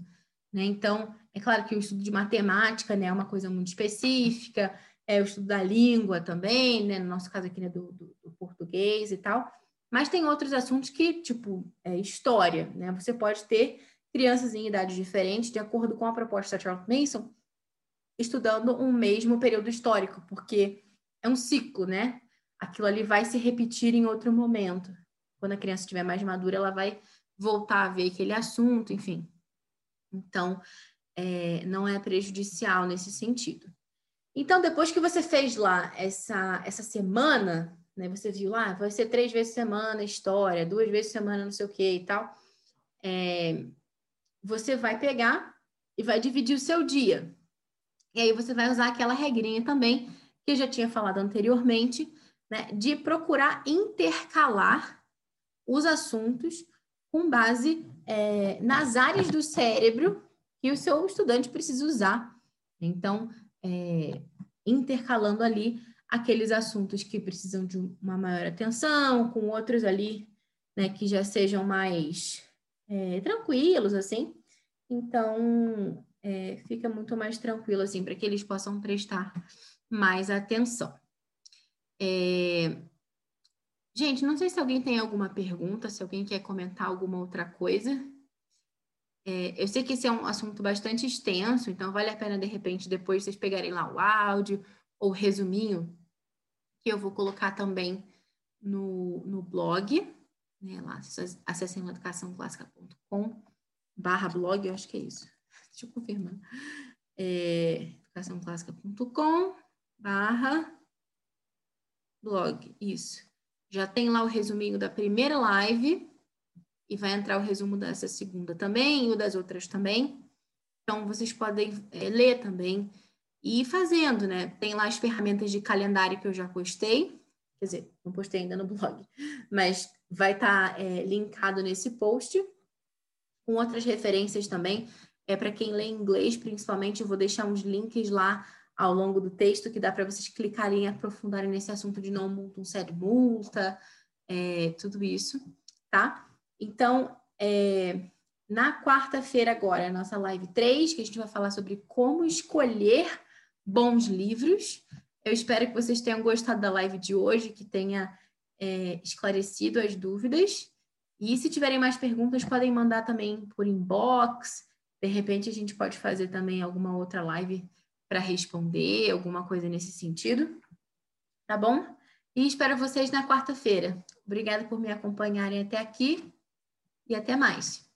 Né? Então, é claro que o estudo de matemática né, é uma coisa muito específica, é o estudo da língua também, né, no nosso caso aqui né, do, do, do português e tal, mas tem outros assuntos que, tipo, é história, né? Você pode ter crianças em idades diferentes, de acordo com a proposta da Charles Mason, estudando um mesmo período histórico, porque é um ciclo, né? Aquilo ali vai se repetir em outro momento quando a criança estiver mais madura, ela vai voltar a ver aquele assunto, enfim. Então, é, não é prejudicial nesse sentido. Então, depois que você fez lá essa, essa semana, né, você viu lá, vai ser três vezes semana história, duas vezes semana não sei o que e tal, é, você vai pegar e vai dividir o seu dia. E aí você vai usar aquela regrinha também que eu já tinha falado anteriormente, né, de procurar intercalar os assuntos com base é, nas áreas do cérebro que o seu estudante precisa usar. Então, é, intercalando ali aqueles assuntos que precisam de uma maior atenção, com outros ali, né, que já sejam mais é, tranquilos, assim. Então, é, fica muito mais tranquilo, assim, para que eles possam prestar mais atenção. É... Gente, não sei se alguém tem alguma pergunta, se alguém quer comentar alguma outra coisa. É, eu sei que esse é um assunto bastante extenso, então vale a pena, de repente, depois vocês pegarem lá o áudio ou o resuminho, que eu vou colocar também no, no blog, né, lá, acessem lá educaçãoclássica.com barra blog, eu acho que é isso. Deixa eu confirmar. É, educaçãoclássica.com barra blog, isso. Já tem lá o resuminho da primeira live e vai entrar o resumo dessa segunda também e o das outras também. Então, vocês podem é, ler também e ir fazendo, né? Tem lá as ferramentas de calendário que eu já postei, quer dizer, não postei ainda no blog, mas vai estar tá, é, linkado nesse post, com outras referências também. É para quem lê inglês, principalmente, eu vou deixar uns links lá ao longo do texto que dá para vocês clicarem e aprofundarem nesse assunto de não multa, um sério multa, é, tudo isso, tá? Então, é, na quarta-feira agora, a nossa live 3, que a gente vai falar sobre como escolher bons livros. Eu espero que vocês tenham gostado da live de hoje, que tenha é, esclarecido as dúvidas. E se tiverem mais perguntas, podem mandar também por inbox. De repente, a gente pode fazer também alguma outra live para responder, alguma coisa nesse sentido. Tá bom? E espero vocês na quarta-feira. Obrigada por me acompanharem até aqui e até mais.